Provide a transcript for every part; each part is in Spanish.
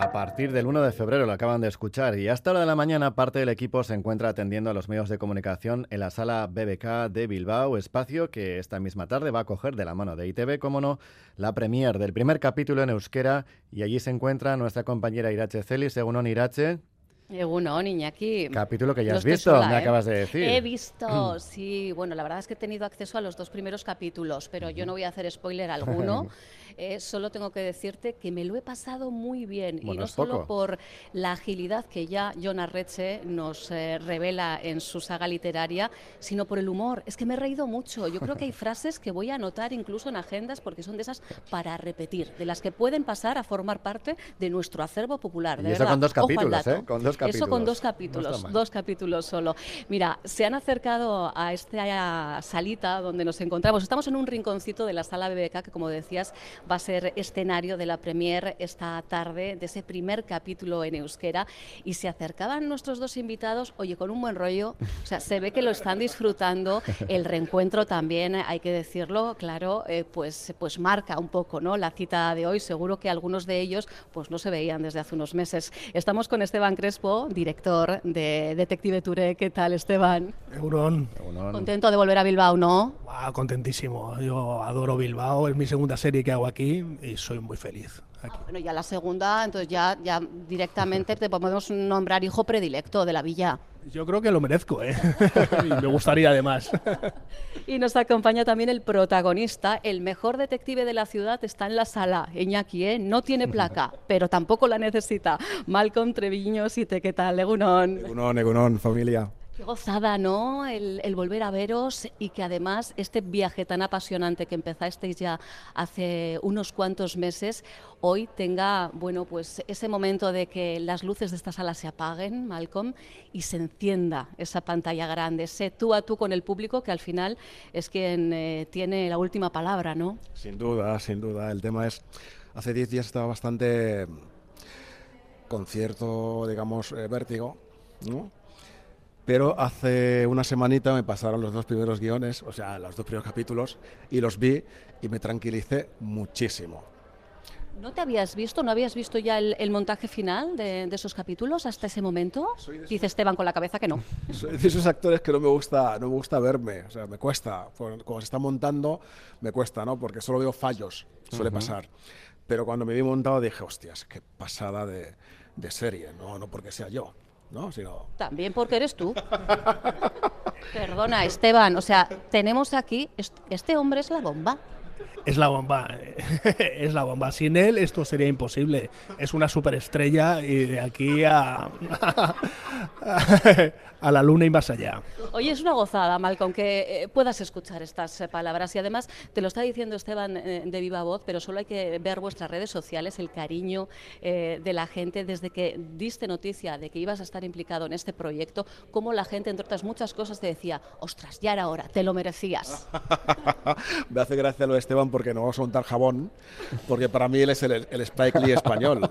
A partir del 1 de febrero lo acaban de escuchar y hasta hora de la mañana parte del equipo se encuentra atendiendo a los medios de comunicación en la sala BBK de Bilbao, espacio que esta misma tarde va a coger de la mano de ITV, como no, la premier del primer capítulo en euskera y allí se encuentra nuestra compañera Irache Celis, según Irache. Uno, Iñaki. Capítulo que ya has visto, me ¿eh? acabas de decir. He visto, sí. Bueno, la verdad es que he tenido acceso a los dos primeros capítulos, pero yo no voy a hacer spoiler alguno. Eh, solo tengo que decirte que me lo he pasado muy bien y no solo por la agilidad que ya John Arreche nos eh, revela en su saga literaria, sino por el humor. Es que me he reído mucho. Yo creo que hay frases que voy a anotar incluso en agendas porque son de esas para repetir, de las que pueden pasar a formar parte de nuestro acervo popular. De y eso con dos capítulos, ¿eh? Con dos capítulos. Eso con dos capítulos, dos capítulos solo. Mira, se han acercado a esta salita donde nos encontramos. Estamos en un rinconcito de la sala BBK que, como decías, va a ser escenario de la premier esta tarde, de ese primer capítulo en euskera. Y se acercaban nuestros dos invitados, oye, con un buen rollo. O sea, se ve que lo están disfrutando. El reencuentro también, hay que decirlo, claro, eh, pues, pues marca un poco ¿no? la cita de hoy. Seguro que algunos de ellos pues no se veían desde hace unos meses. Estamos con Esteban Crespo, director de Detective Touré. ¿Qué tal, Esteban? Eurón. Contento de volver a Bilbao, ¿no? contentísimo. Yo adoro Bilbao, es mi segunda serie que hago aquí y soy muy feliz. Ah, bueno, ya la segunda, entonces ya, ya directamente te podemos nombrar hijo predilecto de la villa. Yo creo que lo merezco, ¿eh? me gustaría además. y nos acompaña también el protagonista, el mejor detective de la ciudad está en la sala, Iñaki, ¿eh? No tiene placa, pero tampoco la necesita. Malcolm Treviño, si te qué tal, Egunon. Egunon, Egunon, familia. Qué gozada, ¿no? El, volver a veros y que además este viaje tan apasionante que empezasteis ya hace unos cuantos meses, hoy tenga, bueno, pues ese momento de que las luces de esta sala se apaguen, Malcolm, y se encienda esa pantalla grande, ese tú a tú con el público que al final es quien eh, tiene la última palabra, ¿no? Sin duda, sin duda. El tema es, hace 10 días estaba bastante con cierto, digamos, eh, vértigo, ¿no? Pero hace una semanita me pasaron los dos primeros guiones, o sea, los dos primeros capítulos, y los vi y me tranquilicé muchísimo. ¿No te habías visto, no habías visto ya el, montaje final de, esos capítulos hasta ese momento? Dice Esteban con la cabeza que no. Soy de esos actores que no me gusta, no me gusta verme, o sea, me cuesta. Cuando se está montando, me cuesta, ¿no? Porque solo veo fallos, suele pasar. Pero cuando me vi montado dije, hostias, qué pasada de, de serie, no, no porque sea yo. ¿No? También porque eres tú. Perdona, Esteban, o sea, tenemos aquí, este hombre es la bomba. Es la bomba, es la bomba. Sin él esto sería imposible. Es una superestrella y de aquí a, a la luna y más allá. Oye, es una gozada, Malcolm, que eh, puedas escuchar estas eh, palabras. Y además, te lo está diciendo Esteban eh, de viva voz, pero solo hay que ver vuestras redes sociales, el cariño de la gente desde que diste noticia de que ibas a estar implicado en este proyecto, cómo la gente, entre otras muchas cosas, te decía, ostras, ya era hora, te lo merecías. Me hace gracia lo de Esteban porque no vamos a montar jabón, porque para mí él es el, el Spike Lee español.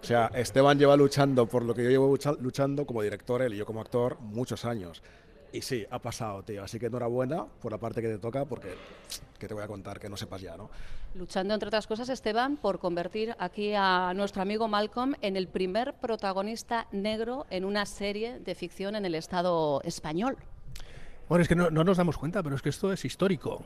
O sea, Esteban lleva luchando por lo que yo llevo luchando como director, él y yo como actor, muchos años. Y sí, ha pasado, tío. Así que enhorabuena por la parte que te toca, porque que te voy a contar que no sepas ya, ¿no? Luchando, entre otras cosas, Esteban, por convertir aquí a nuestro amigo Malcolm en el primer protagonista negro en una serie de ficción en el Estado español. Bueno, es que no, no nos damos cuenta, pero es que esto es histórico.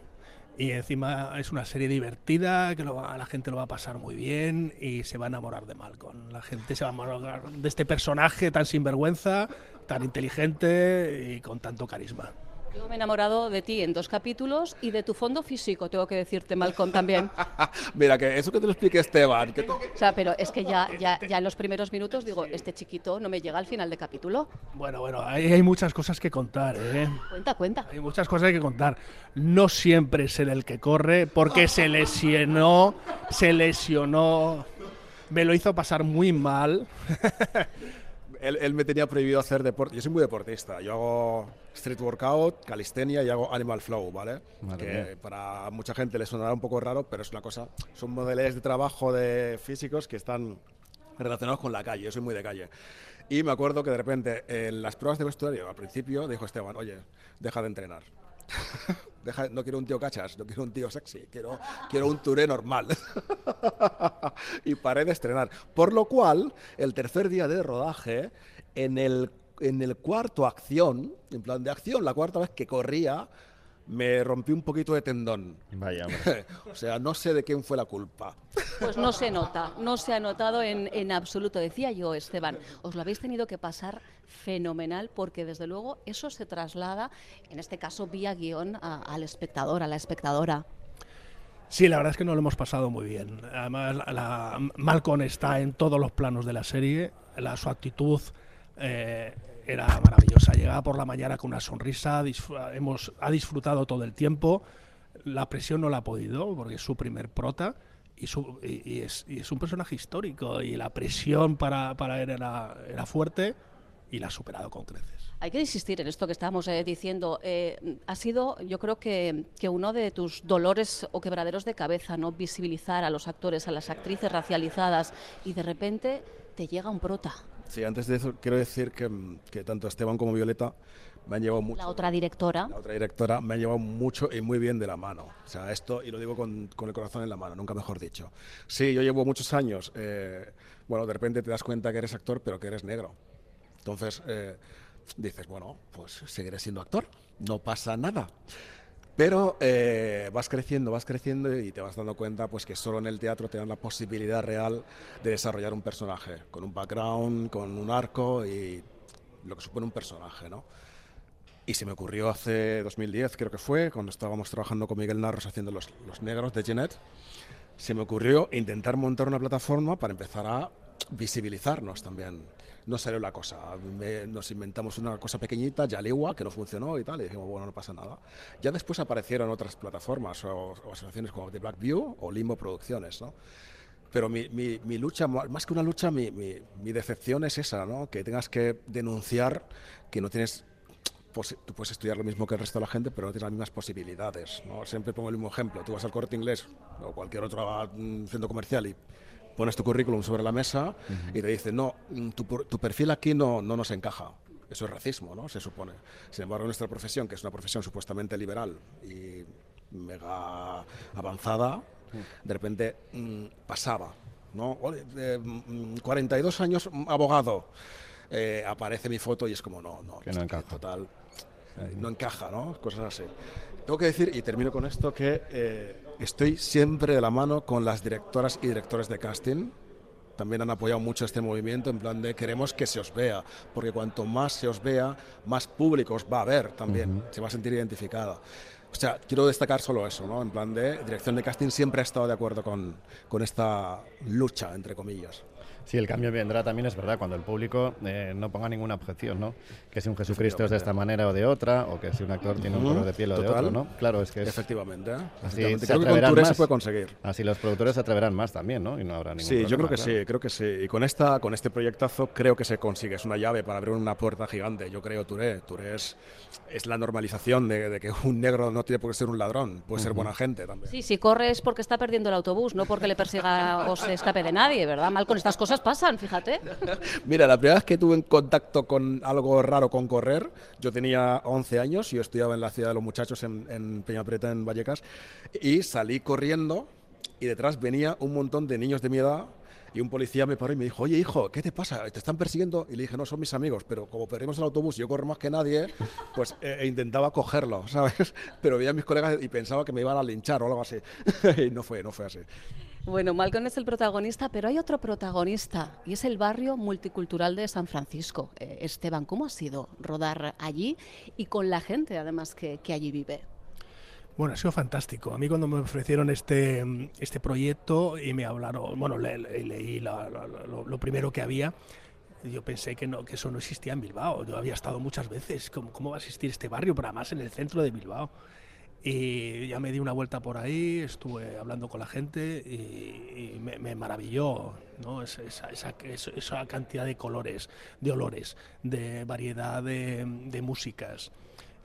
Y encima es una serie divertida, que la gente lo va a pasar muy bien y se va a enamorar de Malcolm. La gente se va a enamorar de este personaje tan sinvergüenza, tan inteligente y con tanto carisma. Yo me he enamorado de ti en dos capítulos y de tu fondo físico, tengo que decirte, Malcolm, también. Mira, que eso que te lo explique Esteban. O sea, pero es que ya, ya, ya en los primeros minutos digo, este chiquito no me llega al final de capítulo. Bueno, bueno, hay, hay muchas cosas que contar, ¿eh? Cuenta, cuenta. Hay muchas cosas que contar. No siempre es el que corre, porque se lesionó, se lesionó, me lo hizo pasar muy mal. él, me tenía prohibido hacer deporte. Yo soy muy deportista. Yo hago street workout, calistenia y hago animal flow, ¿vale? que para mucha gente le sonará un poco raro, pero es una cosa. Son modelos de trabajo de físicos que están relacionados con la calle. Yo soy muy de calle. Y me acuerdo que de repente en las pruebas de vestuario, al principio, dijo Esteban, oye, deja de entrenar. No quiero un tío cachas, no quiero un tío sexy, quiero, quiero un Touré normal. y paré de estrenar. Por lo cual, el tercer día de rodaje, en el, en el cuarto acción, en plan de acción, la cuarta vez que corría, me rompí un poquito de tendón. Vaya, o sea, no sé de quién fue la culpa. Pues no se nota, no se ha notado en, en, absoluto. Decía yo, Esteban, os lo habéis tenido que pasar fenomenal porque desde luego eso se traslada, en este caso vía guion, al espectador, a la espectadora. Sí, la verdad es que nos lo hemos pasado muy bien. Además, la, Malcolm está en todos los planos de la serie, la, su actitud... Eh, era maravillosa. Llegaba por la mañana con una sonrisa, hemos, ha disfrutado todo el tiempo. La presión no la ha podido porque es su primer prota y, su, y, es, es, un personaje histórico y la presión para, para él era, era, fuerte y la ha superado con creces. Hay que insistir en esto que estábamos eh, diciendo. Eh, ha sido, yo creo que, que, uno de tus dolores o quebraderos de cabeza, ¿no? Visibilizar a los actores, a las actrices racializadas y de repente te llega un prota. Sí, antes de eso quiero decir que, que, tanto Esteban como Violeta me han llevado mucho. La otra directora. La otra directora me ha llevado mucho y muy bien de la mano. O sea, esto, y lo digo con, con el corazón en la mano, nunca mejor dicho. Sí, yo llevo muchos años, eh, bueno, de repente te das cuenta que eres actor, pero que eres negro. Entonces, eh, dices, bueno, pues seguiré siendo actor, no pasa nada. Pero eh, vas creciendo, vas creciendo y te vas dando cuenta pues que solo en el teatro te dan la posibilidad real de desarrollar un personaje, con un background, con un arco y lo que supone un personaje, ¿no? Y se me ocurrió hace 2010, creo que fue, cuando estábamos trabajando con Miguel Narros haciendo Los, los Negros de Jeanette, se me ocurrió intentar montar una plataforma para empezar a visibilizarnos también no salió la cosa. nos inventamos una cosa pequeñita, Yaligua, que no funcionó y tal, y dijimos, bueno, no pasa nada. Ya después aparecieron otras plataformas o, asociaciones como The Black View o Limbo Producciones, ¿no? Pero mi, mi, lucha, más que una lucha, mi, mi, decepción es esa, ¿no? Que tengas que denunciar que no tienes tú puedes estudiar lo mismo que el resto de la gente, pero no tienes las mismas posibilidades. ¿no? Siempre pongo el mismo ejemplo. Tú vas al corte inglés o cualquier otro mm, centro comercial y pones tu currículum sobre la mesa y te dicen, no, mm, tu, tu, perfil aquí no, no nos encaja. Eso es racismo, ¿no? Se supone. Sin embargo, nuestra profesión, que es una profesión supuestamente liberal y mega avanzada, de repente mm, pasaba, ¿no? 42 mm, años abogado. Eh, aparece mi foto y es como, no, no, que no encaja. total, no encaja, ¿no? Cosas así. Tengo que decir, y termino con esto, que eh, estoy siempre de la mano con las directoras y directores de casting. También han apoyado mucho este movimiento en plan de queremos que se os vea, porque cuanto más se os vea, más públicos va a haber también, se va a sentir identificada. O sea, quiero destacar solo eso, ¿no? En plan de dirección de casting siempre ha estado de acuerdo con, con esta lucha, entre comillas. Sí, el cambio vendrá también, es verdad, cuando el público eh, no ponga ninguna objeción, ¿no? Que si un Jesucristo es de esta manera o de otra, o que si un actor tiene un color de piel o de otro, ¿no? Claro, es que es... Efectivamente. ¿eh? Así Creo que con se puede conseguir. Así los productores se atreverán más también, ¿no? Y no habrá ningún Sí, yo creo que sí, creo que sí. Y con, esta, con este proyectazo creo que se consigue. Es una llave para abrir una puerta gigante. Yo creo, Touré. Touré es, es la normalización de, que un negro no tiene por qué ser un ladrón, puede ser buena gente también. Sí, si corre es porque está perdiendo el autobús, no porque le persiga o se escape de nadie, ¿verdad? Mal con estas cosas pasan, fíjate. Mira, la primera vez que tuve en contacto con algo raro con correr, yo tenía 11 años, yo estudiaba en la ciudad de los muchachos en, en Peñapreta, en Vallecas, y salí corriendo y detrás venía un montón de niños de mi edad y un policía me paró y me dijo, oye hijo, ¿qué te pasa? ¿Te están persiguiendo? Y le dije, no, son mis amigos, pero como perdimos el autobús y yo corro más que nadie, pues eh, e intentaba cogerlo, ¿sabes? Pero veía a mis colegas y pensaba que me iban a linchar o algo así. y no fue, no fue así. Bueno, Malcolm es el protagonista, pero hay otro protagonista y es el barrio multicultural de San Francisco. Eh, Esteban, ¿cómo ha sido rodar allí y con la gente además que, allí vive? Bueno, ha sido fantástico. A mí cuando me ofrecieron este, este proyecto y me hablaron, bueno, leí lo, primero que había, yo pensé que, no, que eso no existía en Bilbao. Yo había estado muchas veces. ¿Cómo, ¿Cómo, va a existir este barrio? Pero además en el centro de Bilbao. Y ya me di una vuelta por ahí, estuve hablando con la gente y, me, maravilló ¿no? esa, esa, cantidad de colores, de olores, de variedad de, de músicas.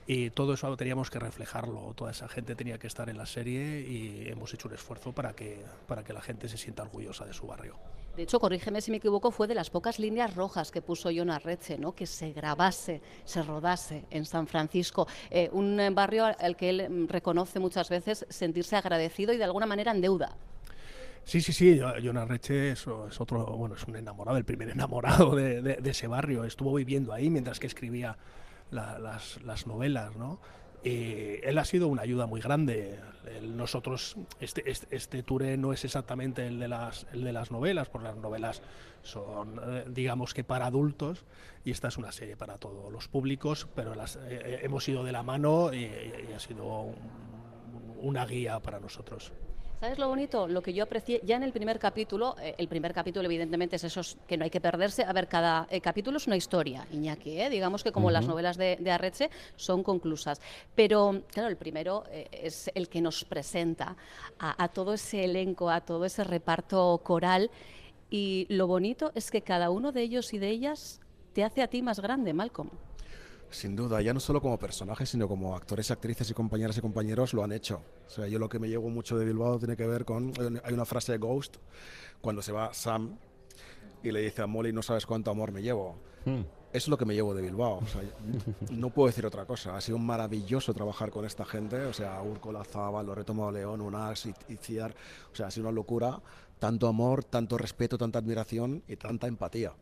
Y todo eso teníamos que reflejarlo, toda esa gente tenía que estar en la serie y hemos hecho un esfuerzo para que, para que la gente se sienta orgullosa de su barrio. De hecho, corrígeme si me equivoco, fue de las pocas líneas rojas que puso John Arreche, ¿no? que se grabase, se rodase en San Francisco, eh, un barrio al que él mm, reconoce muchas veces sentirse agradecido y de alguna manera en deuda. Sí, sí, sí, John Arreche es, es, otro, bueno, es un enamorado, el primer enamorado de, ese barrio. Estuvo viviendo ahí mientras que escribía las, las, novelas, ¿no? Y él ha sido una ayuda muy grande. nosotros, este, este, este, tour no es exactamente el de, las, el de las novelas, porque las novelas son, eh, digamos que para adultos, y esta es una serie para todos los públicos, pero las, eh, eh, hemos ido de la mano y, ha sido una guía para nosotros. ¿Sabes lo bonito? Lo que yo aprecié ya en el primer capítulo, eh, el primer capítulo evidentemente es eso que no hay que perderse. A ver, cada eh, capítulo es una historia, Iñaki, ¿eh? digamos que como las novelas de, de, Arreche son conclusas. Pero claro, el primero es el que nos presenta a, a todo ese elenco, a todo ese reparto coral. Y lo bonito es que cada uno de ellos y de ellas te hace a ti más grande, Malcolm. Sin duda, ya no solo como personajes, sino como actores, actrices y compañeras y compañeros lo han hecho. O sea, yo lo que me llevo mucho de Bilbao tiene que ver con... Hay una frase de Ghost, cuando se va Sam y le dice a Molly, no sabes cuánto amor me llevo. Hmm. Eso es lo que me llevo de Bilbao. O sea, no puedo decir otra cosa. Ha sido maravilloso trabajar con esta gente. O sea, Úrcola Zaba, Loreto León, y Ciar. O sea, ha sido una locura. Tanto amor, tanto respeto, tanta admiración y tanta empatía.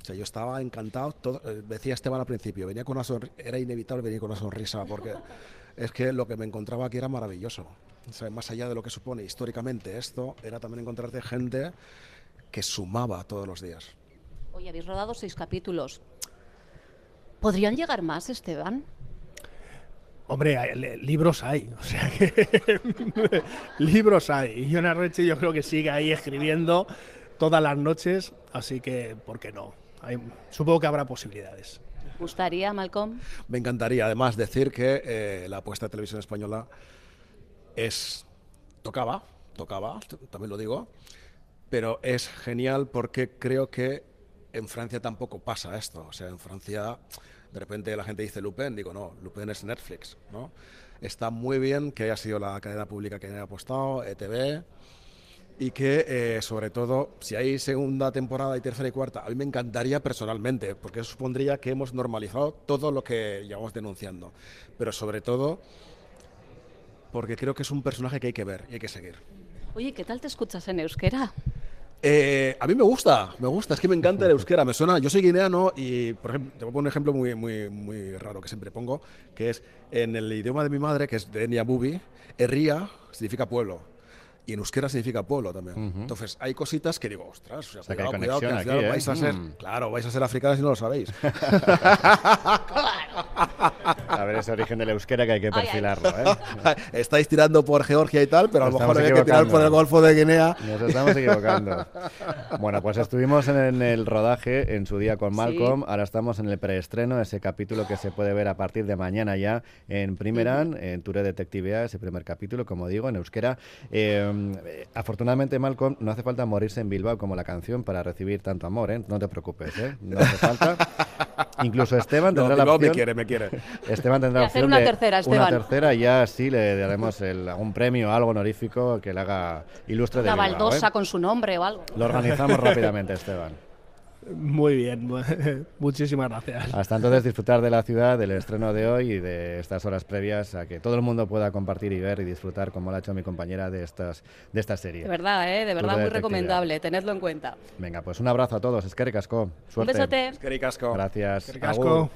O sea, yo estaba encantado, todo, eh, decía Esteban al principio, venía con una era inevitable venir con una sonrisa, porque es que lo que me encontraba aquí era maravilloso. O sea, más allá de lo que supone históricamente esto, era también encontrarte gente que sumaba todos los días. Oye, habéis rodado seis capítulos. ¿Podrían llegar más, Esteban? Hombre, libros hay, o sea que libros hay. Y Jonas Reche yo creo que sigue ahí escribiendo todas las noches, así que, ¿por qué no? Supongo que habrá posibilidades. ¿Gustaría, Malcolm? Me encantaría, además, decir que eh, la apuesta de televisión española es. tocaba, tocaba, también lo digo, pero es genial porque creo que en Francia tampoco pasa esto. O sea, en Francia, de repente la gente dice Lupin, digo, no, Lupin es Netflix, ¿no? Está muy bien que haya sido la cadena pública que haya apostado, ETV y que eh, sobre todo si hay segunda temporada y tercera y cuarta, a mí me encantaría personalmente, porque eso supondría que hemos normalizado todo lo que llevamos denunciando, pero sobre todo porque creo que es un personaje que hay que ver y hay que seguir. Oye, ¿qué tal te escuchas en euskera? Eh, a mí me gusta, me gusta, es que me encanta el euskera, me suena, yo soy guineano y, por ejemplo, te voy a poner un ejemplo muy, muy, muy raro que siempre pongo, que es en el idioma de mi madre, que es de Niabubi, Erría significa pueblo y en euskera significa pueblo también. Entonces, hay cositas que digo, ostras, o sea, cuidado, cuidado, que al final vais a ser, mm. claro, vais a ser africanos y no lo sabéis. a ver ese origen de la euskera que hay que perfilarlo, ¿eh? Estáis tirando por Georgia y tal, pero a lo mejor hay que tirar por el Golfo de Guinea. Nos estamos equivocando. Bueno, pues estuvimos en el rodaje en su día con Malcolm, ahora estamos en el preestreno, ese capítulo que se puede ver a partir de mañana ya en Primeran, en Ture Detective ese primer capítulo, como digo, en euskera. Eh, eh, afortunadamente, Malcolm, no hace falta morirse en Bilbao como la canción para recibir tanto amor, ¿eh? No te preocupes, ¿eh? No hace falta. Incluso Esteban tendrá la opción... me quiere, me quiere. Esteban tendrá la opción una tercera, Esteban. Una tercera y ya sí le daremos el, algún premio, algo honorífico que le haga ilustre una de Una baldosa con su nombre o algo. Lo organizamos rápidamente, Esteban. Muy bien, muchísimas gracias. Hasta entonces disfrutar de la ciudad, del estreno de hoy y de estas horas previas a que todo el mundo pueda compartir y ver y disfrutar como lo ha hecho mi compañera de estas de esta serie. De verdad, ¿eh? de verdad muy recomendable, tenedlo en cuenta. Venga, pues un abrazo a todos, es que Suerte. Un besote. Es Gracias. Casco.